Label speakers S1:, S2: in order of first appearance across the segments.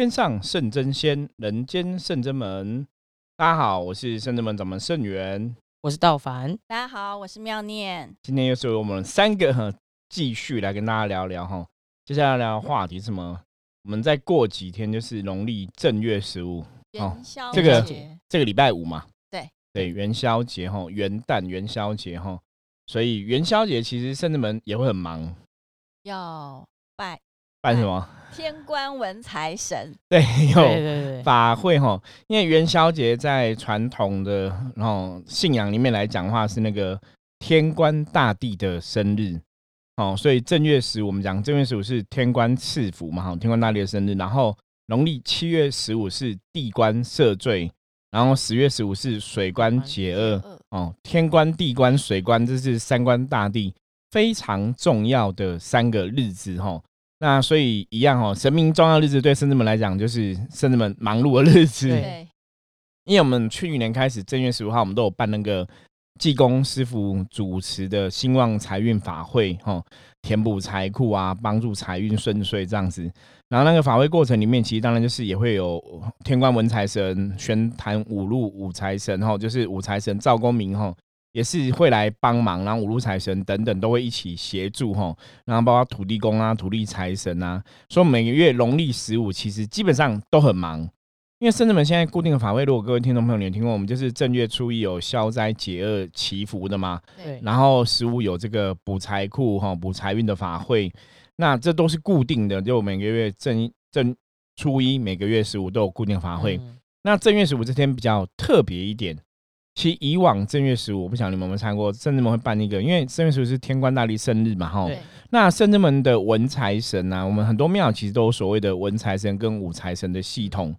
S1: 天上圣真仙，人间圣真门。大家好，我是圣真门掌门圣元，
S2: 我是道凡。
S3: 大家好，我是妙念。
S1: 今天又是我们三个哈，继续来跟大家聊聊哈。接下来聊话题是什么？我们再过几天就是农历正月十五，
S3: 元宵
S1: 这个
S3: 节
S1: 这个礼拜五嘛。
S3: 对
S1: 对，元宵节哈，元旦元宵节哈，所以元宵节其实圣真门也会很忙，
S3: 要拜
S1: 拜什么？
S3: 天官文财神。
S1: 对，有
S2: 对对，
S1: 法会哈，因为元宵节在传统的然后信仰里面来讲的话，是那个天官大帝的生日。哦，所以正月十五我们讲正月十五是天官赐福嘛，哈，天官大帝的生日，然后农历七月十五是地官赦罪，然后十月十五是水官解厄哦，天官、地官、水官，这是三官大帝非常重要的三个日子哈。那所以一样哦，神明重要日子对圣子们来讲，就是圣子们忙碌的日子。因为我们去年开始正月十五号，我们都有办那个济公师傅主持的兴旺财运法会，哈，填补财库啊，帮助财运顺遂这样子。然后那个法会过程里面，其实当然就是也会有天官文财神、玄坛五路五财神，哈，就是五财神赵公明，哈。也是会来帮忙，然后五路财神等等都会一起协助哈，然后包括土地公啊、土地财神啊，所以每个月农历十五其实基本上都很忙，因为圣至们现在固定的法会，如果各位听众朋友你有听过，我们就是正月初一有消灾解厄祈福的嘛，
S2: 对
S1: 然后十五有这个补财库哈、补财运的法会，那这都是固定的，就每个月正正初一每个月十五都有固定法会，
S2: 嗯
S1: 那正月十五这天比较特别一点。其实以往正月十五，我不晓得你们有没有参过，圣至门会办一个，因为正月十五是天官大帝生日嘛，哈。
S2: 对。
S1: 那圣至门的文财神啊，我们很多庙其实都有所谓的文财神跟武财神的系统，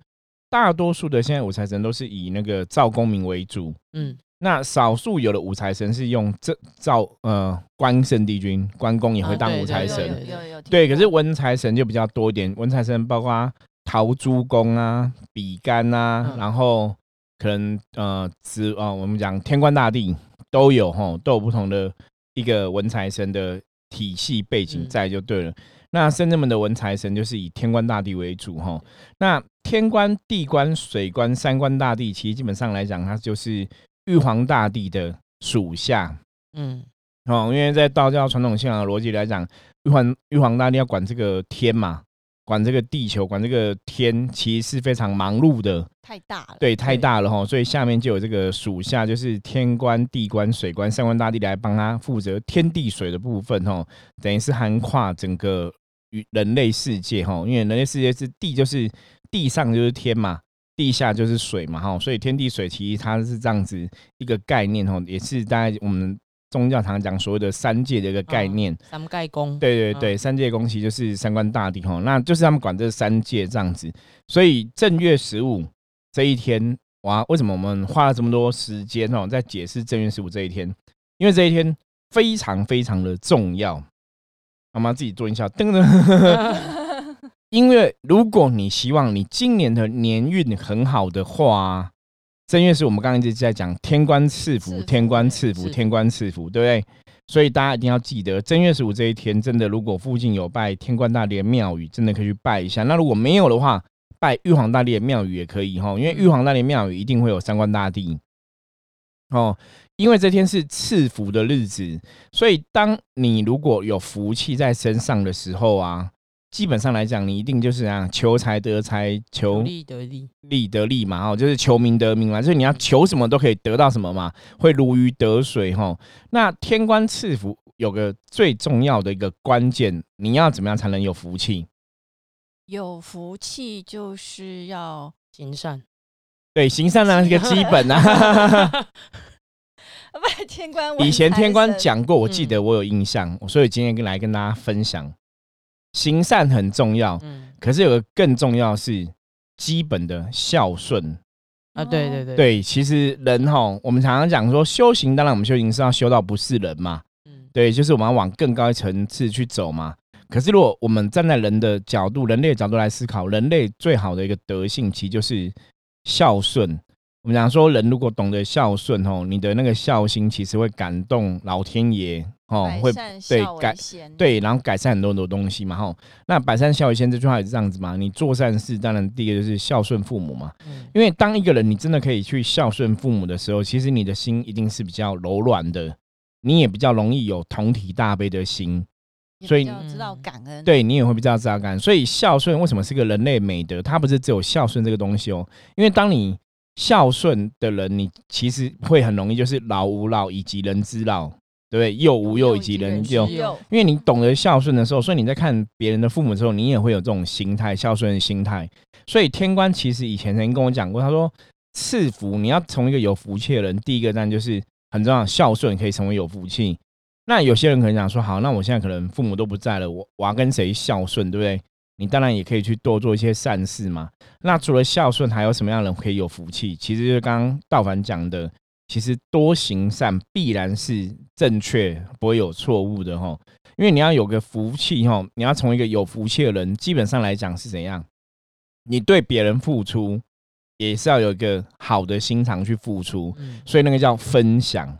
S1: 大多数的现在武财神都是以那个赵公明为主，
S2: 嗯，
S1: 那少数有的武财神是用这赵呃关圣帝君，关公也会当武财神，
S2: 对
S3: 有
S1: 对，可是文财神就比较多一点，文财神包括陶朱公啊、比干啊，
S2: 嗯
S1: 然后可能呃只啊、我们讲天官大帝都有吼，都有不同的一个文财神的体系背景
S2: 嗯
S1: 在就对了。那深圳们的文财神就是以天官大帝为主哈。那天官、地官、水官三官大帝，其实基本上来讲，它就是玉皇大帝的属下。
S2: 嗯，
S1: 哦，因为在道教传统信仰的逻辑来讲，玉皇玉皇大帝要管这个天嘛，管这个地球，管这个天，其实是非常忙碌的，
S3: 太大了。
S1: 对，太大了哈，所以下面就有这个属下，就是天官、地官、水官三官大帝来帮他负责天地水的部分哈，等于是涵跨整个与人类世界哈，因为人类世界是地就是地上就是天嘛，地下就是水嘛哈，所以天地水其实它是这样子一个概念哈，也是大概我们宗教常讲所谓的三界的一个概念。
S2: 三盖公，
S1: 对对对，三界公其实就是三官大帝哈，那就是他们管这三界这样子。所以正月十五这一天，哇，为什么我们花了这么多时间哦，在解释正月十五这一天？因为这一天非常非常的重要。妈妈自己做一下，噔噔。因为如果你希望你今年的年运很好的话，正月是我们刚刚一直在讲天官赐福，天官赐福，天官赐福，对不对？所以大家一定要记得，正月十五这一天，真的如果附近有拜天官大帝的庙宇，真的可以去拜一下。那如果没有的话，拜玉皇大帝的庙宇也可以哈，因为玉皇大帝庙宇一定会有三官大帝哦。因为这天是赐福的日子，所以当你如果有福气在身上的时候啊，基本上来讲，你一定就是啊，求财得财，求
S2: 利得利，
S1: 利得利嘛，哦，就是求名得名嘛，就是你要求什么都可以得到什么嘛，会如鱼得水哈。那天官赐福有个最重要的一个关键，你要怎么样才能有福气？
S3: 有福气就是要
S2: 行善，
S1: 对，行善呢是一个基本啊。
S3: 不天官
S1: 以前天官讲过，我记得我有印象，所以今天跟来跟大家分享，行善很重要，
S2: 嗯，
S1: 可是有个更重要是基本的孝顺。
S2: 啊，对对对，
S1: 对，其实人哈，我们常常讲说修行，当然我们修行是要修到不是人嘛，
S2: 嗯，
S1: 对，就是我们要往更高一层次去走嘛。可是如果我们站在人的角度、人类的角度来思考，人类最好的一个德性，其实就是孝顺。我们讲说，人如果懂得孝顺哦，你的那个孝心其实会感动老天爷哦，会对改
S3: 善
S1: 对，然后改善很多很多东西嘛，哈。那百善孝为先这句话也是这样子嘛，你做善事，当然第一个就是孝顺父母嘛。嗯。因为当一个人你真的可以去孝顺父母的时候，其实你的心一定是比较柔软的，你也比较容易有同体大悲的心，
S3: 所以知道感恩。
S1: 对你也会比较知道感恩。所以孝顺为什么是个人类美德？它不是只有孝顺这个东西哦，因为当你孝顺的人，你其实会很容易就是老吾老以及人之老。对不对？幼无幼以及人幼，因为你懂得孝顺的时候，所以你在看别人的父母的时候，你也会有这种心态，孝顺的心态。所以天官其实以前曾经跟我讲过，他说赐福你要从一个有福气的人，第一个当然就是很重要，孝顺可以成为有福气。那有些人可能讲说，好，那我现在可能父母都不在了，我我要跟谁孝顺，对不对？你当然也可以去多做一些善事嘛。那除了孝顺，还有什么样的人可以有福气？其实就是刚刚道凡讲的。其实多行善必然是正确，不会有错误的哈。因为你要有个福气哈，你要从一个有福气的人，基本上来讲是怎样？你对别人付出，也是要有一个好的心肠去付出，所以那个叫分享。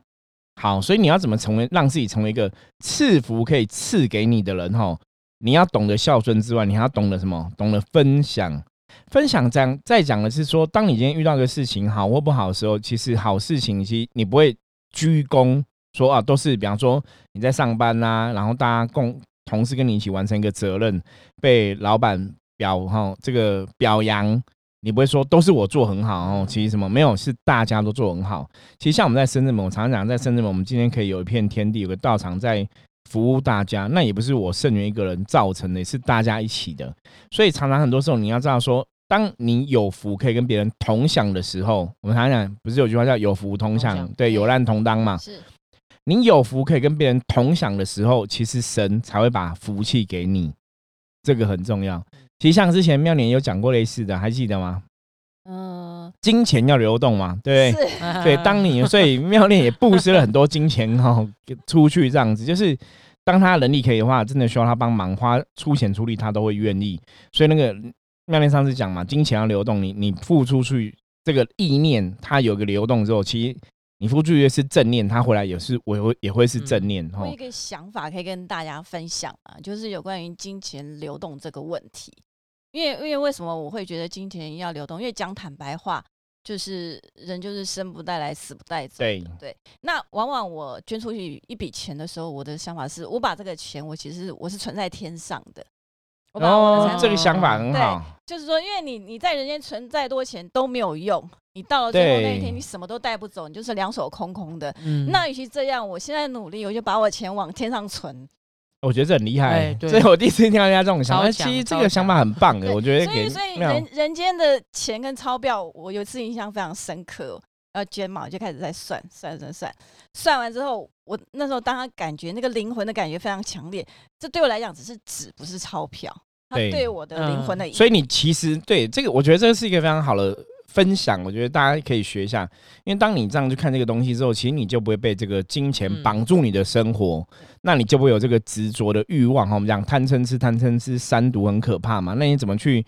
S1: 好，所以你要怎么成为让自己成为一个赐福可以赐给你的人哈？你要懂得孝顺之外，你还要懂得什么？懂得分享。分享讲再讲的是说，当你今天遇到一个事情好或不好的时候，其实好事情其实你不会鞠躬说啊，都是比方说你在上班呐，然后大家共同事跟你一起完成一个责任，被老板表哈这个表扬，你不会说都是我做很好哦，其实什么没有是大家都做很好。其实像我们在深圳门，我常常讲在深圳门，我们今天可以有一片天地，有个道场在。服务大家，那也不是我圣元一个人造成的，是大家一起的。所以常常很多时候，你要知道说，当你有福可以跟别人同享的时候，我们常常讲，不是有句话叫“有福同享”，对，有难同当嘛。是，你有福可以跟别人同享的时候，其实神才会把福气给你，这个很重要。其实像之前妙年有讲过类似的，还记得吗？嗯，金钱要流动嘛，对不对？对，当你所以妙恋也布施了很多金钱哈，出去这样子，就是当他能力可以的话，真的需要他帮忙花出钱出力，他都会愿意。所以那个妙恋上次讲嘛，金钱要流动，你你付出去这个意念，它有个流动之后，其实你付出去是正念，它回来也是我会也会是正念
S3: 哈。一个想法可以跟大家分享啊，就是有关于金钱流动这个问题。因为因为为什么我会觉得金钱要流动？因为讲坦白话，就是人就是生不带来，死不带走。
S1: 对
S3: 对。那往往我捐出去一笔钱的时候，我的想法是我把这个钱，我其实我是存在天上的。
S1: 哦，这个想法很好。
S3: 就是说，因为你你在人间存再多钱都没有用，你到了最后那一天，你什么都带不走，你就是两手空空的。嗯。那与其这样，我现在努力，我就把我钱往天上存。
S1: 我觉得这很厉害，所以我第一次听到人家这种想法。其实这个想法很棒的，我觉得。
S3: 所以，所以人人间的钱跟钞票，我有一次印象非常深刻。要捐嘛，就开始在算，算算算，算完之后，我那时候当他感觉那个灵魂的感觉非常强烈。这对我来讲只是纸，不是钞票。它对我的灵魂的。
S1: 所以你其实对这个，我觉得这个是一个非常好的。分享，我觉得大家可以学一下，因为当你这样去看这个东西之后，其实你就不会被这个金钱绑住你的生活，那你就不会有这个执着的欲望哈。我们讲贪嗔痴，贪嗔痴三毒很可怕嘛，那你怎么去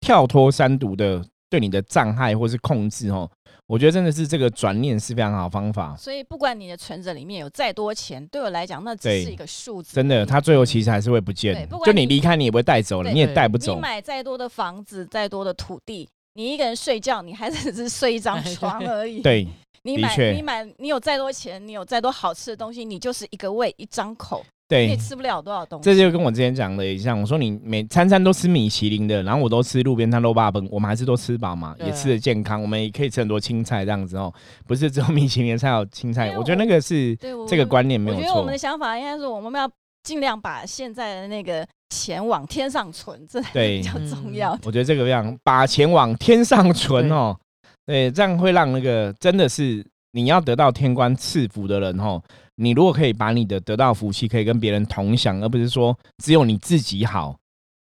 S1: 跳脱三毒的对你的障碍或是控制哦？我觉得真的是这个转念是非常好方法。
S3: 所以不管你的存折里面有再多钱，对我来讲那只是一个数字，
S1: 真的，它最后其实还是会不见。就你离开，你也不会带走了，你也带不走。
S3: 你买再多的房子，再多的土地。你一个人睡觉，你还只是睡一张 床而已。
S1: 对，
S3: 你买你买你有再多钱，你有再多好吃的东西，你就是一个胃一张口，
S1: 对，
S3: 你也吃不了多少东西。
S1: 这就跟我之前讲的一样，我说你每餐餐都吃米其林的，然后我都吃路边摊肉霸崩，我们还是都吃饱嘛，也吃的健康，我们也可以吃很多青菜这样子哦，不是只有米其林才有青菜。我觉得那个是这个观念没有错。我
S3: 觉得我们的想法应该是我们要尽量把现在的那个。钱往天上存，这比较重要。
S1: 我觉得这个样，把钱往天上存哦，对，这样会让那个真的是你要得到天官赐福的人哦。你如果可以把你的得到福气可以跟别人同享，而不是说只有你自己好，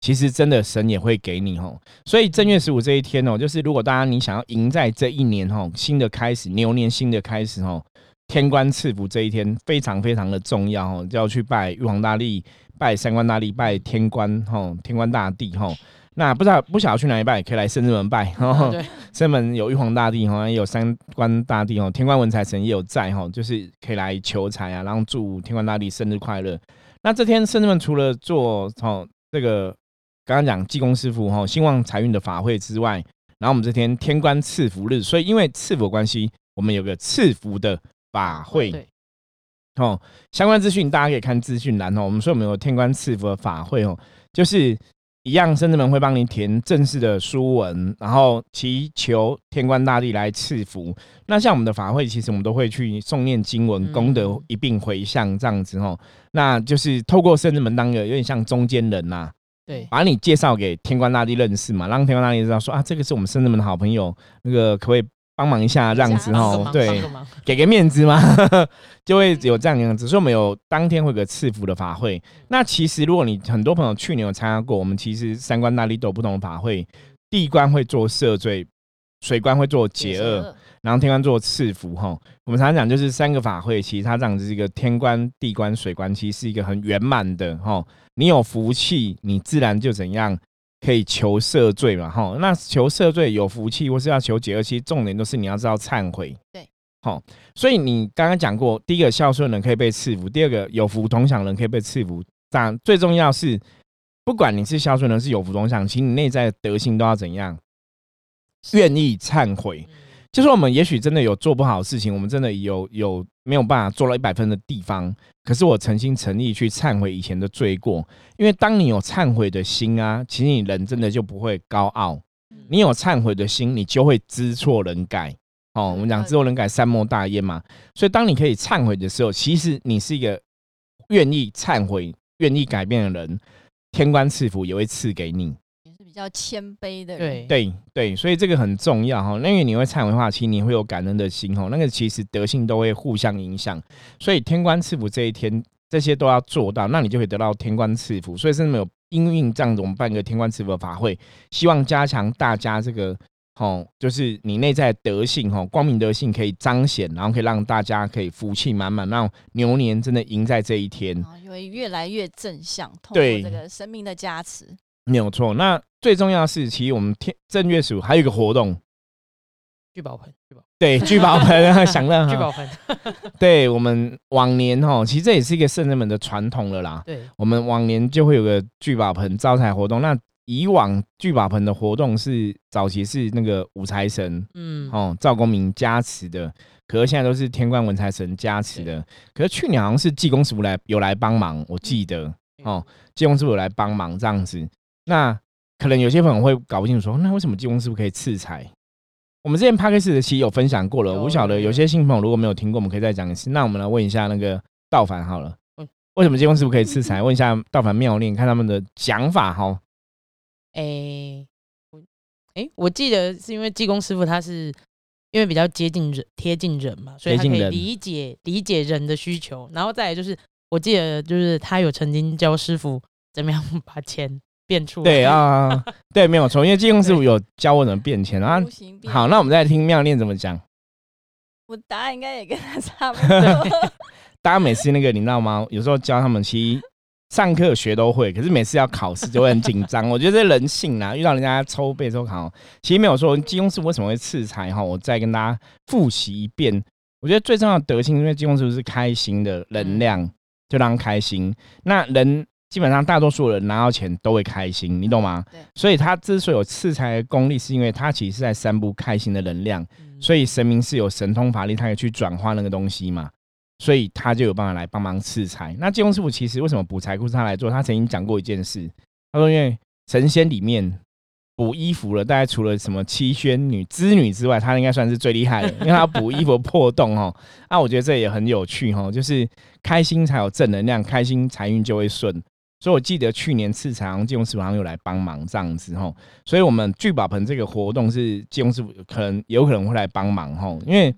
S1: 其实真的神也会给你哦。所以正月十五这一天哦，就是如果大家你想要赢在这一年哦，新的开始，牛年新的开始哦，天官赐福这一天非常非常的重要哦，就要去拜玉皇大帝。拜三官大帝，拜天官吼，天官大帝吼。那不知道不晓得去哪里拜，可以来深圳门拜。
S2: 对，
S1: 深圳门有玉皇大帝哈，也有三官大帝哦，天官文财神也有在哈，就是可以来求财啊，然后祝天官大帝生日快乐。那这天深圳门除了做哦这个刚刚讲济公师傅哈兴旺财运的法会之外，然后我们这天天官赐福日，所以因为赐福关系，我们有个赐福的法会。哦，相关资讯大家可以看资讯栏哦。我们说我们有天官赐福的法会哦，就是一样，深圳门会帮你填正式的书文，然后祈求天官大帝来赐福。那像我们的法会，其实我们都会去诵念经文，功德一并回向这样子哦。那就是透过深圳门当个有点像中间人呐，
S2: 对，
S1: 把你介绍给天官大帝认识嘛，让天官大帝知道说啊，这个是我们深圳门的好朋友，那个可不可以？帮忙一下这样子
S2: 哦，
S1: 对，给个面子嘛，就会有这样样子。所以我们有当天会有个赐福的法会。那其实如果你很多朋友去年有参加过，我们其实三观大力都有不同的法会。地官会做赦罪，水官会做解厄，然后天官做赐福。哈，我们常常讲就是三个法会，其实它这样子是一个天官、地官、水官，其实是一个很圆满的。哈，你有福气，你自然就怎样。可以求赦罪嘛？哈，那求赦罪有福气，或是要求解厄，其实重点都是你要知道忏悔。
S3: 对，
S1: 好，所以你刚刚讲过，第一个孝顺人可以被赐福，第二个有福同享人可以被赐福。但最重要是，不管你是孝顺人是有福同享，其实你内在的德性都要怎样？愿意忏悔。就是我们也许真的有做不好的事情，我们真的有有没有办法做到一百分的地方，可是我诚心诚意去忏悔以前的罪过，因为当你有忏悔的心啊，其实你人真的就不会高傲，你有忏悔的心，你就会知错能改。哦，我们讲知错能改，善莫大焉嘛。所以当你可以忏悔的时候，其实你是一个愿意忏悔、愿意改变的人，天官赐福也会赐给你。
S3: 比较谦卑的人，
S1: 对对，所以这个很重要哈。因为你会忏悔话，其实你会有感恩的心哈。那个其实德性都会互相影响，所以天官赐福这一天，这些都要做到，那你就会得到天官赐福。所以是没有因应这样子，我们办个天官赐福的法会，希望加强大家这个哈，就是你内在德性哈，光明德性可以彰显，然后可以让大家可以福气满满，让牛年真的赢在这一天，
S3: 因为越来越正向，通过这个生命的加持。
S1: 没有错，那最重要的是，其实我们天正月十五还有一个活动，
S2: 聚宝盆，聚宝
S1: 对聚宝盆，享乐
S2: 聚宝盆，
S1: 对我们往年哈，其实这也是一个圣人们的传统了啦。
S2: 对，
S1: 我们往年就会有个聚宝盆招财活动。那以往聚宝盆的活动是早期是那个五财神，嗯，哦，赵公明加持的，可是现在都是天官文财神加持的。可是去年好像是济公师傅来有来帮忙，我记得哦，济公师傅有来帮忙这样子。那可能有些朋友会搞不清楚，说那为什么济公师傅可以赐财？我们之前 p a d k a s 的期有分享过了，我不晓得有些新朋友如果没有听过，我们可以再讲一次。那我们来问一下那个道凡好了，为什么济公师傅可以赐 财？问一下道凡妙念，看他们的讲法哈。
S2: 哎，哎，我记得是因为济公师傅他是因为比较接近人、贴近人嘛，所以他可以理解理解人的需求。然后再来就是，我记得就是他有曾经教师傅怎么样 把钱。变出
S1: 对啊，对，没有错，因为金庸师傅有教我怎么变钱啊。好，那我们再听妙念怎么讲。
S3: 我答案应该也跟他差不多。
S1: 大家每次那个你知道吗？有时候教他们，其实上课学都会，可是每次要考试就会很紧张。我觉得这人性啊，遇到人家抽背抽考，其实没有说金庸师傅为什么会赐财哈。我再跟大家复习一遍。我觉得最重要的德性，因为金庸师傅是开心的能量，就让开心。那人。基本上大多数人拿到钱都会开心，你懂吗？
S3: 对。
S1: 所以他之所以有赐财的功力，是因为他其实是在散布开心的能量。所以神明是有神通法力，他可以去转化那个东西嘛。所以他就有办法来帮忙赐财。那济公师傅其实为什么补财库是他来做？他曾经讲过一件事，他说因为神仙里面补衣服了，大概除了什么七仙女、织女之外，他应该算是最厉害的，因为他补衣服破洞哦。那我觉得这也很有趣哈，就是开心才有正能量，开心财运就会顺。所以我记得去年次长金融师傅好像有来帮忙这样子吼，所以我们聚宝盆这个活动是金融师傅可能有可能会来帮忙吼，因为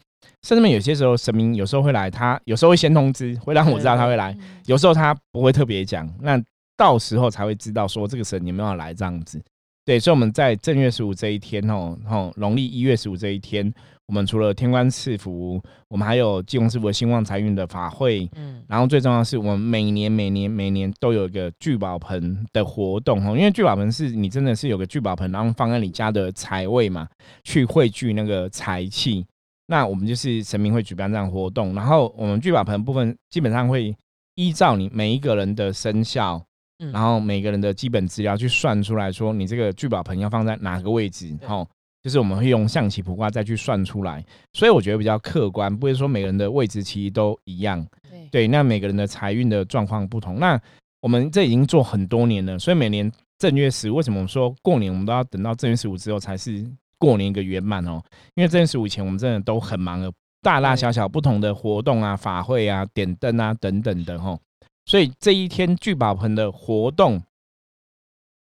S1: 甚至有些时候神明有时候会来，他有时候会先通知，会让我知道他会来，有时候他不会特别讲，那到时候才会知道说这个神有没有来这样子。对，所以我们在正月十五这一天哦，吼，农历一月十五这一天，我们除了天官赐福，我们还有济公师傅的兴旺财运的法会，嗯，然后最重要的是，我们每年每年每年都有一个聚宝盆的活动哦，因为聚宝盆是你真的是有个聚宝盆，然后放在你家的财位嘛，去汇聚那个财气。那我们就是神明会举办这样活动，然后我们聚宝盆部分基本上会依照你每一个人的生肖。然后每个人的基本资料去算出来说，你这个聚宝盆要放在哪个位置？吼，就是我们会用象棋卜卦再去算出来，所以我觉得比较客观，不会说每个人的位置其实都一样。对，那每个人的财运的状况不同。那我们这已经做很多年了，所以每年正月十，为什么我们说过年我们都要等到正月十五之后才是过年一个圆满哦？因为正月十五以前我们真的都很忙了，大大小小不同的活动啊、法会啊、点灯啊等等的哈。所以这一天聚宝盆的活动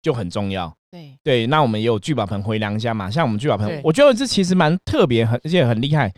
S1: 就很重要。
S3: 对
S1: 对，那我们也有聚宝盆回娘家嘛。像我们聚宝盆，我觉得这其实蛮特别，很而且很厉害。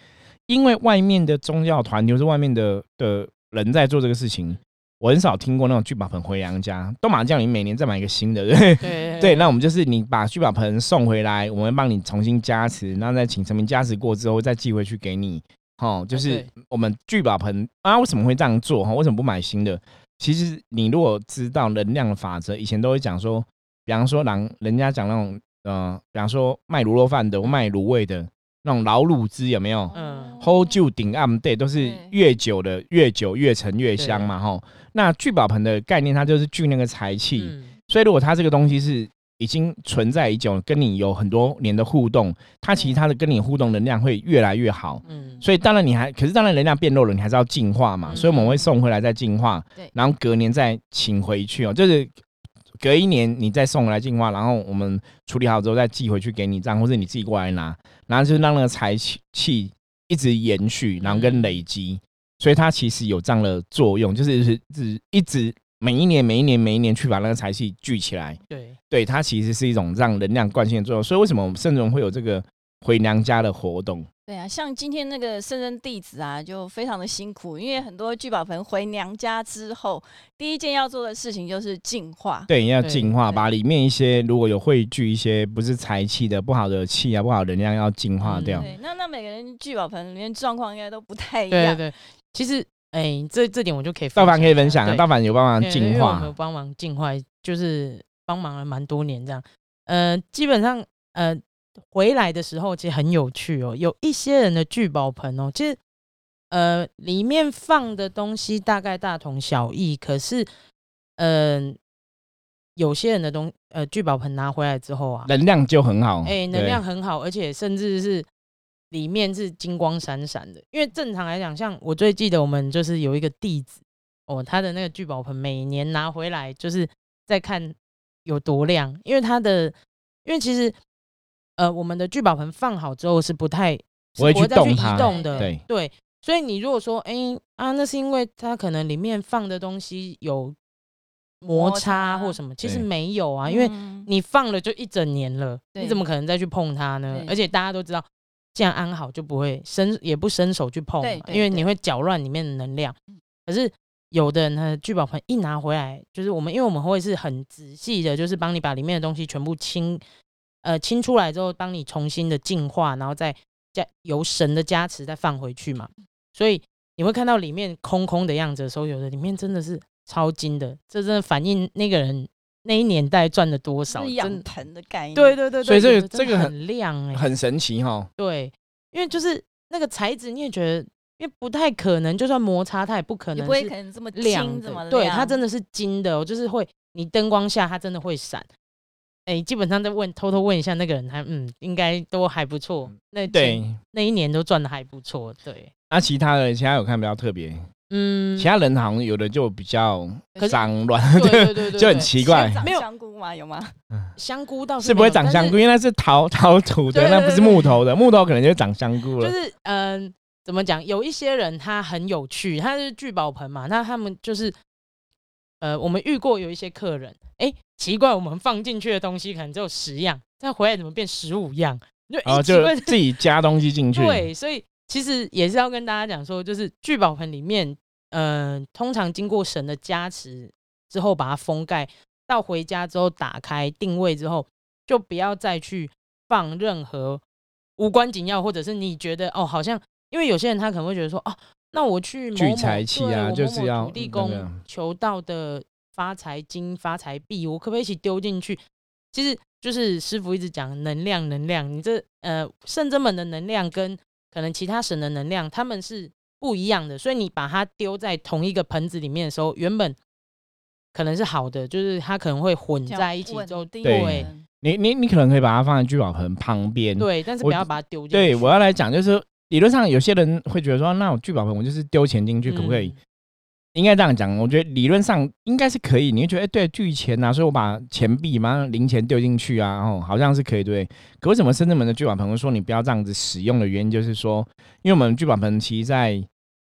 S1: 因为外面的宗教团，就是外面的的人在做这个事情，我很少听过那种聚宝盆回娘家。都马叫你每年再买一个新的，
S2: 对
S1: 对 对。那我们就是你把聚宝盆送回来，我们帮你重新加持，然后再请神明加持过之后，再寄回去给你。哦，就是我们聚宝盆啊，为什么会这样做？哈，为什么不买新的？其实你如果知道能量的法则，以前都会讲说，比方说人人家讲那种，呃，比方说卖卤肉饭的、卖卤味的那种老卤汁有没有？嗯，hold 住顶暗对，都是越久的越久越陈越香嘛，吼。那聚宝盆的概念，它就是聚那个财气，所以如果它这个东西是。已经存在已久，跟你有很多年的互动，它其实它的跟你互动能量会越来越好。嗯，所以当然你还，可是当然能量变弱了，你还是要进化嘛。所以我们会送回来再进化，对，然后隔年再请回去哦，就是隔一年你再送回来进化，然后我们处理好之后再寄回去给你，这样或者你自己过来拿，然后就是让那个财气一直延续，然后跟累积，所以它其实有这样的作用，就是是是一直。每一年，每一年，每一年去把那个财气聚起来，
S2: 对，
S1: 对，它其实是一种让能量惯性的作用。所以为什么我们圣人会有这个回娘家的活动？
S3: 对啊，像今天那个圣人弟子啊，就非常的辛苦，因为很多聚宝盆回娘家之后，第一件要做的事情就是净化。
S1: 对，要净化，把里面一些如果有汇聚一些不是财气的不好的气啊，不好能量要净化掉。
S3: 对，那那每个人聚宝盆里面状况应该都不太一样。
S2: 对对，其实。哎，这这点我就可以。
S1: 道凡可以分享啊，道凡有帮忙净化，
S2: 有帮忙净化，就是帮忙了蛮多年这样。呃，基本上呃回来的时候其实很有趣哦，有一些人的聚宝盆哦，其实呃里面放的东西大概大同小异，可是嗯有些人的东呃聚宝盆拿回来之后啊，
S1: 能量就很好，
S2: 哎，能量很好，而且甚至是。里面是金光闪闪的，因为正常来讲，像我最记得我们就是有一个弟子哦，他的那个聚宝盆每年拿回来就是在看有多亮，因为他的，因为其实呃我们的聚宝盆放好之后是不太
S1: 不会去动
S2: 动的，
S1: 对
S2: 对，所以你如果说哎啊那是因为它可能里面放的东西有摩擦或什么，其实没有啊，因为你放了就一整年了，你怎么可能再去碰它呢？而且大家都知道。这样安好就不会伸，也不伸手去碰，因为你会搅乱里面的能量。可是有的人的，聚宝盆一拿回来，就是我们，因为我们会是很仔细的，就是帮你把里面的东西全部清，呃，清出来之后，帮你重新的净化，然后再加由神的加持再放回去嘛。所以你会看到里面空空的样子的时候，有的里面真的是超金的，这真的反映那个人。那一年代赚了多少？
S3: 养盆的概念，
S2: 对对对，
S1: 所以这个这个
S2: 很亮哎，
S1: 很神奇哈。
S2: 对，因为就是那个材质，你也觉得，因为不太可能，就算摩擦，它也不可能，
S3: 不会可能这么亮，怎么
S2: 对，它真的是金的，就是会，你灯光下它真的会闪。哎，基本上在问，偷偷问一下那个人，他嗯，应该都还不错。那
S1: 对，
S2: 那一年都赚的还不错。对，
S1: 那其他的，其他有看比较特别。嗯，其他人好像有的就比较脏乱，
S2: 对对 对，
S1: 就很奇怪。
S3: 没有香菇吗？有吗？
S2: 香菇倒
S1: 是是不会长香菇，因为那是陶陶土的，那不是木头的。木头可能就长香菇
S2: 了。就是嗯，怎么讲？有一些人他很有趣，他是聚宝盆嘛，那他们就是呃，我们遇过有一些客人，哎，奇怪，我们放进去的东西可能只有十样，再回来怎么变十五样？
S1: 就就自己加东西进去。
S2: 对，所以。其实也是要跟大家讲说，就是聚宝盆里面，嗯，通常经过神的加持之后，把它封盖，到回家之后打开定位之后，就不要再去放任何无关紧要，或者是你觉得哦，好像因为有些人他可能会觉得说，哦，那我去
S1: 聚财气啊，就是要
S2: 土地公求到的发财金、发财币，我可不可以一起丢进去？其实就是师傅一直讲能量，能量，你这呃圣真门的能量跟可能其他神的能量，他们是不一样的，所以你把它丢在同一个盆子里面的时候，原本可能是好的，就是它可能会混在一起之后，对，
S1: 你你你可能可以把它放在聚宝盆旁边，
S2: 对，但是不要把它丢进去。
S1: 对我要来讲，就是理论上有些人会觉得说，那我聚宝盆我就是丢钱进去，可不可以？应该这样讲，我觉得理论上应该是可以。你会觉得，哎，对，聚钱呐，所以我把钱币嘛，零钱丢进去啊，哦，好像是可以，对。可为什么深圳门的聚宝盆说你不要这样子使用的原因，就是说，因为我们聚宝盆其实在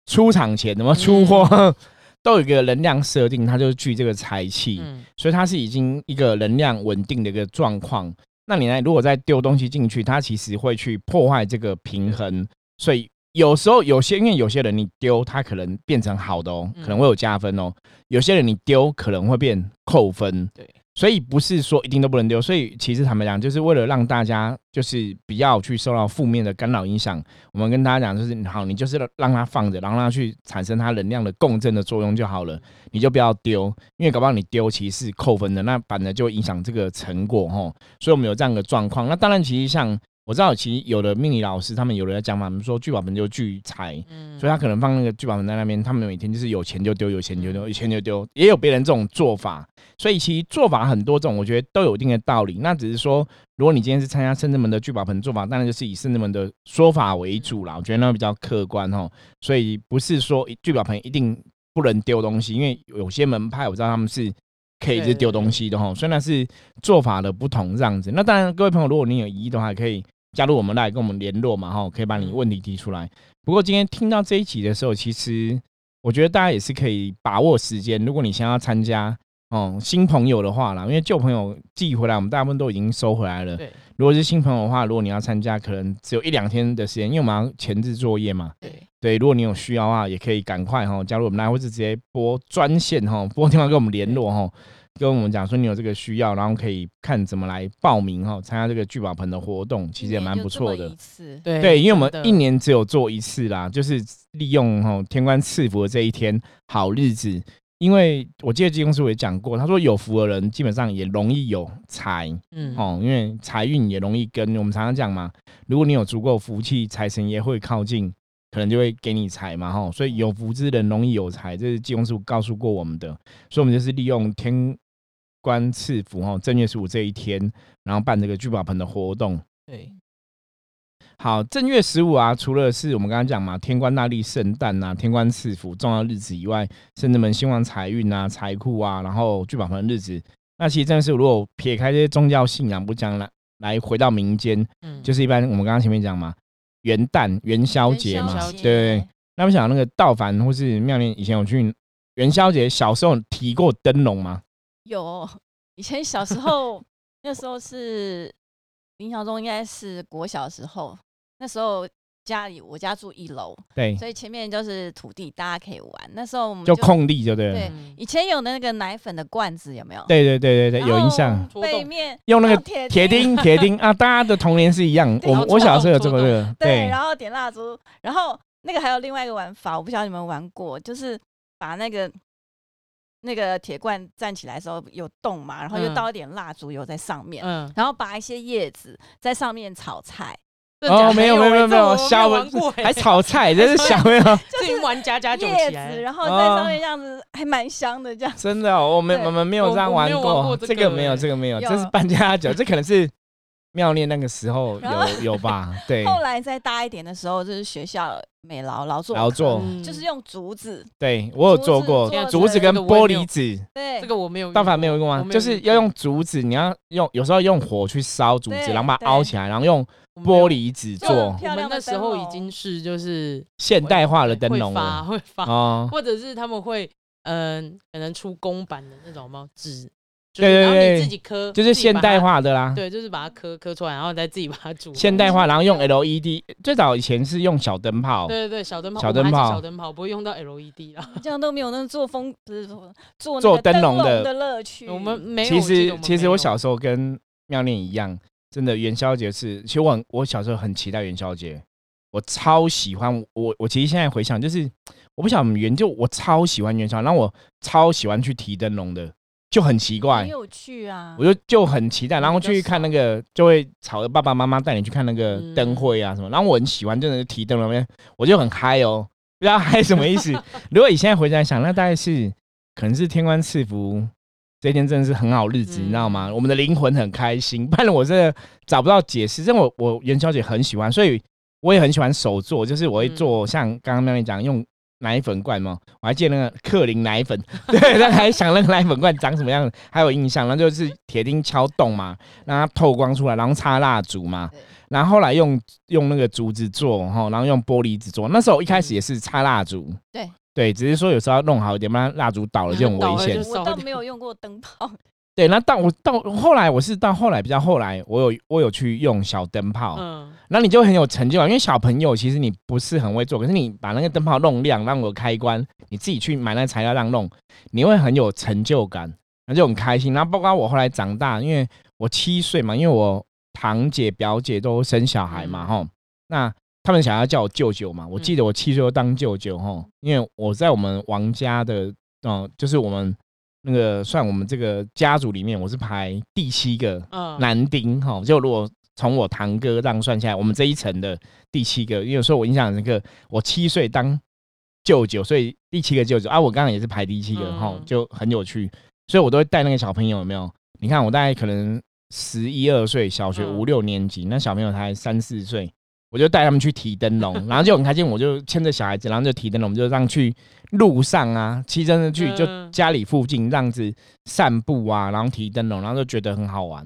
S1: 出厂前，怎么出货 都有一个能量设定，它就是聚这个财气，所以它是已经一个能量稳定的一个状况。那你呢，如果再丢东西进去，它其实会去破坏这个平衡，所以。有时候有些，因为有些人你丢，他可能变成好的哦，可能会有加分哦。有些人你丢，可能会变扣分。
S2: 对，
S1: 所以不是说一定都不能丢。所以其实坦白讲，就是为了让大家就是不要去受到负面的干扰影响，我们跟大家讲，就是好，你就是让它放着，然后让它去产生它能量的共振的作用就好了。你就不要丢，因为搞不好你丢其实是扣分的，那反而就影响这个成果哦。所以我们有这样的状况。那当然，其实像。我知道，其实有的命理老师，他们有人在讲嘛，我们说聚宝盆就聚财，所以他可能放那个聚宝盆在那边，他们每天就是有钱就丢，有钱就丢，有钱就丢。也有别人这种做法，所以其实做法很多种，我觉得都有一定的道理。那只是说，如果你今天是参加圣智门的聚宝盆做法，当然就是以圣智门的说法为主啦。我觉得那比较客观哦，所以不是说聚宝盆一定不能丢东西，因为有些门派我知道他们是可以是丢东西的哈，虽然是做法的不同这样子。那当然，各位朋友，如果你有疑义的话，可以。加入我们来跟我们联络嘛，哈，可以把你问题提出来。不过今天听到这一集的时候，其实我觉得大家也是可以把握时间。如果你想要参加哦，新朋友的话啦，因为旧朋友寄回来，我们大部分都已经收回来了。
S2: 对，
S1: 如果是新朋友的话，如果你要参加，可能只有一两天的时间，因为我们要前置作业嘛。
S2: 对
S1: 对，如果你有需要的话，也可以赶快哈加入我们来，或是直接拨专线哈，拨电话跟我们联络哈。跟我们讲说你有这个需要，然后可以看怎么来报名哈，参加这个聚宝盆的活动，其实也蛮不错的。
S2: 对
S1: 对，因为我们一年只有做一次啦，就是利用哈天官赐福的这一天好日子。因为我记得金公师傅也讲过，他说有福的人基本上也容易有财，嗯哦，因为财运也容易跟我们常常讲嘛，如果你有足够福气，财神也会靠近，可能就会给你财嘛哈。所以有福之人容易有财，这是金公师傅告诉过我们的，所以我们就是利用天。官赐福哈，正月十五这一天，然后办这个聚宝盆的活动。
S2: 对，
S1: 好，正月十五啊，除了是我们刚刚讲嘛，天官大力圣诞呐，天官赐福重要日子以外，甚至们兴旺财运啊、财库啊，然后聚宝盆的日子，那其实正是如果撇开这些宗教信仰，不讲来来回到民间，嗯，就是一般我们刚刚前面讲嘛，元旦元宵节嘛，对。那我想那个道凡或是庙里以前有去元宵节，小时候提过灯笼吗？
S3: 有，以前小时候，那时候是印象中应该是国小时候，那时候家里我家住一楼，
S1: 对，
S3: 所以前面就是土地，大家可以玩。那时候我们
S1: 就空地，就对了。
S3: 对，以前有那个奶粉的罐子，有没有？
S1: 对对对对对，有印象。
S3: 背面
S1: 用那个铁钉，铁钉啊！大家的童年是一样。我我小时候有这个，
S3: 对。然后点蜡烛，然后那个还有另外一个玩法，我不晓得你们玩过，就是把那个。那个铁罐站起来的时候有洞嘛，然后又倒一点蜡烛油在上面，嗯，然后拔一些叶子在上面炒菜。
S1: 哦，没有没有没有没有，小还炒菜，这是小没有，
S2: 就是玩家家酒
S3: 叶子，然后在上面这样子还蛮香的，这样。
S1: 真的，我们我们没有这样玩过，这个没有这个没有，这是半加酒，这可能是。妙念那个时候有 有吧？对。
S3: 后来再大一点的时候，就是学校美劳劳作，
S1: 劳作
S3: 就是用竹子。
S1: 对我有做过竹子跟玻璃纸。
S3: 对，
S2: 这个我没有。
S1: 大凡没有用吗？就是要用竹子，你要用有时候用火去烧竹子，然后把它凹起来，然后用玻璃纸做。
S3: 我们
S2: 那时候已经是就是
S1: 现代化的灯笼
S2: 了，会发，或者是他们会嗯，可能出公版的那种吗？纸。
S1: 对对对，
S2: 自己刻
S1: 就是现代化的啦。
S2: 对，就是把它刻刻出来，然后再自己把它煮。
S1: 现代化，然后用 LED。最早以前是用小灯泡。
S2: 对对对，小灯泡。
S1: 小灯泡。
S2: 小灯泡不会用到 LED
S3: 啦。这样都没有那做风不是做
S1: 做灯笼
S3: 的乐趣。
S2: 我们没有。
S1: 其实其实我小时候跟妙念一样，真的元宵节是，其实我我小时候很期待元宵节，我超喜欢我我其实现在回想，就是我不晓得元就我超喜欢元宵，然后我超喜欢去提灯笼的。就很奇怪，
S3: 很有趣啊！
S1: 我就就很期待，然后去看那个，就会吵着爸爸妈妈带你去看那个灯会啊什么。然后我很喜欢，真的是提灯笼，我就很嗨哦。不知道嗨什么意思？如果你现在回来想，那大概是可能是天官赐福，这天真的是很好日子，你知道吗？我们的灵魂很开心。不然我真的找不到解释。因为我我元宵节很喜欢，所以我也很喜欢手做，就是我会做像刚刚那位讲用。奶粉罐吗？我还记得那个克林奶粉，对，他还想那个奶粉罐长什么样子，还有印象。然后就是铁钉敲洞嘛，让它透光出来，然后插蜡烛嘛。然后后来用用那个竹子做，哈，然后用玻璃纸做。那时候一开始也是插蜡烛，
S3: 对
S1: 对，只是说有时候要弄好一点，不然蜡烛倒了就很危险。
S3: 我倒没有用过灯泡。
S1: 对，那到我到后来，我是到后来比较后来，我有我有去用小灯泡，嗯，那你就很有成就感，因为小朋友其实你不是很会做，可是你把那个灯泡弄亮，让我开关，你自己去买那材料让弄，你会很有成就感，那就很开心。然后包括我后来长大，因为我七岁嘛，因为我堂姐表姐都生小孩嘛，哈，那他们想要叫我舅舅嘛，我记得我七岁当舅舅，哈，因为我在我们王家的，嗯，就是我们。那个算我们这个家族里面，我是排第七个男丁哈。就如果从我堂哥这样算下来，我们这一层的第七个。因为说我印象那个，我七岁当舅舅，所以第七个舅舅啊，我刚刚也是排第七个哈，就很有趣。所以我都会带那个小朋友，有没有？你看我大概可能十一二岁，小学五六年级，那小朋友才三四岁。我就带他们去提灯笼，然后就很开心。我就牵着小孩子，然后就提灯笼，就让去路上啊，骑真的去，就家里附近这样子散步啊，然后提灯笼，然后就觉得很好玩。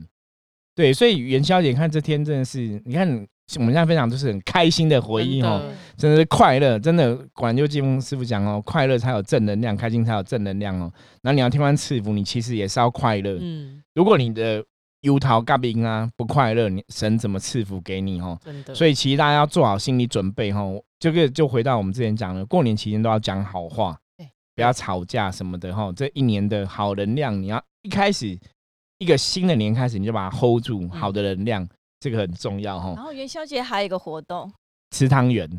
S1: 对，所以元宵节看这天真的是，你看我们现在分享都是很开心的回忆哦，真的是快乐，真的。果然就金峰师傅讲哦，快乐才有正能量，开心才有正能量哦。那你要听完赐福，你其实也是要快乐。嗯，如果你的。忧桃嘎冰啊，不快乐，你神怎么赐福给你哦？
S2: 真的，
S1: 所以其实大家要做好心理准备哈。这个就回到我们之前讲的，过年期间都要讲好话，不要吵架什么的哈。这一年的好能量，你要一开始一个新的年开始，你就把它 hold 住，好的能量，这个很重要哈。
S3: 然后元宵节还有一个活动，
S1: 吃汤圆，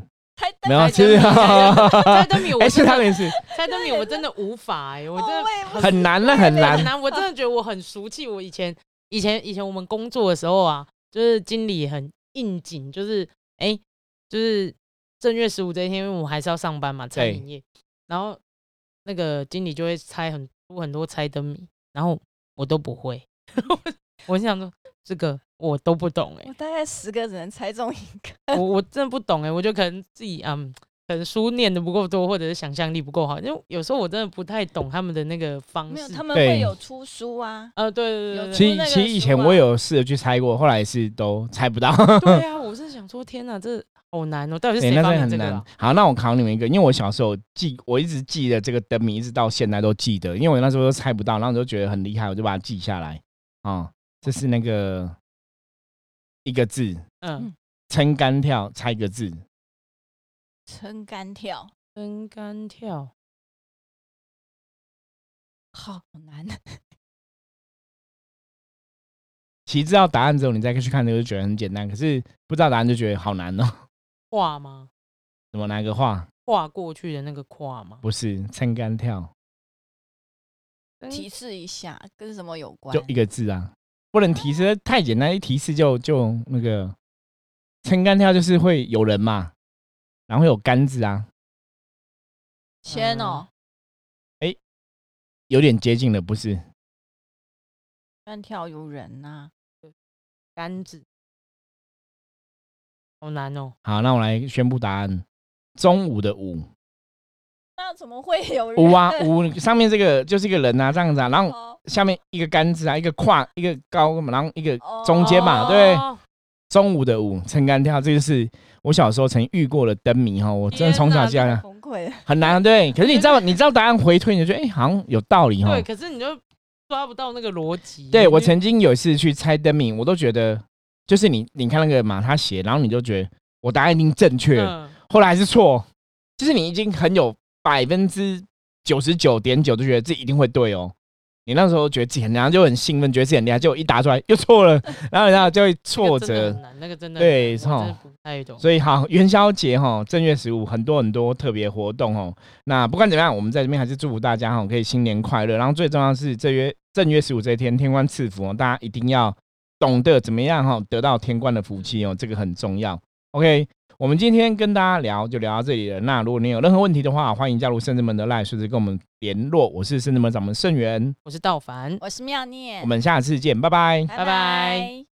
S3: 没
S1: 有吃，
S2: 猜灯谜，
S1: 哎，吃汤圆是
S2: 猜灯谜，我真的无法哎，我真的
S1: 很难了，很难，
S2: 很难，我真的觉得我很俗气，我以前。以前以前我们工作的时候啊，就是经理很应景，就是哎，就是正月十五这一天，因为我们还是要上班嘛，餐饮业，然后那个经理就会猜很出很多猜灯谜，然后我都不会，我想说这个我都不懂哎，
S3: 我大概十个只能猜中一个，
S2: 我我真的不懂哎，我就可能自己嗯。可能书念的不够多，或者是想象力不够好，因为有时候我真的不太懂他们的那个方式。没
S3: 有，他们会有出书啊。
S2: 呃，对对对。
S1: 其实其实以前我有试着去猜过，后来是都猜不到。
S2: 对啊，我是想说，天哪，这好难哦！到底是谁发明这个？
S1: 好，那我考你们一个，因为我小时候记，我一直记得这个灯谜，一直到现在都记得，因为我那时候都猜不到，然后我就觉得很厉害，我就把它记下来。啊，这是那个一个字，嗯，撑杆跳，猜一个字。
S3: 撑杆跳，
S2: 撑杆跳，
S3: 好难。
S1: 其实知道答案之后，你再去看，就觉得很简单；可是不知道答案，就觉得好难哦。
S2: 画吗？
S1: 怎么哪个画？
S2: 画过去的那个跨吗？
S1: 不是，撑杆跳。
S3: 提示一下，跟什么有关？
S1: 就一个字啊，不能提示太简单，一提示就就那个撑杆跳，就是会有人嘛。然后有杆子啊，
S3: 天哦，
S1: 哎，有点接近了，不是？
S3: 单跳有人呐，
S2: 杆子，好难哦。
S1: 好，那我来宣布答案：中午的午。
S3: 那怎么会有人？
S1: 午啊午，上面这个就是一个人啊，这样子啊，然后下面一个杆子啊，一个跨，一个高，然后一个中间嘛，对。中午的午，撑杆跳，这就是。我小时候曾遇过的灯谜哈，我真的从小家崩溃，很难对。可是你知道，你知道答案回推，你就觉得哎，好像有道理哈。
S2: 对，可是你就抓不到那个逻辑。
S1: 对我曾经有一次去猜灯谜，我都觉得就是你，你看那个嘛，他写，然后你就觉得我答案一定正确，后来还是错，就是你已经很有百分之九十九点九都觉得这一定会对哦。你那时候觉得自己很厉害，就很兴奋，觉得自己很厉害，结果一答出来又错了，然后然后就会 挫折。
S2: 那个真的
S1: 对，
S2: 哈，不太懂。
S1: 所以好，元宵节哈，正月十五很多很多特别活动哦。那不管怎么样，我们在这边还是祝福大家哈，可以新年快乐。然后最重要是这月正月十五这一天，天官赐福哦，大家一定要懂得怎么样哈，得到天官的福气哦，这个很重要。OK。我们今天跟大家聊就聊到这里了。那如果你有任何问题的话，欢迎加入圣智门的赖，随时跟我们联络。我是圣智门掌门盛元，
S2: 我是道凡，
S3: 我是妙念。
S1: 我们下次见，拜拜，
S3: 拜拜。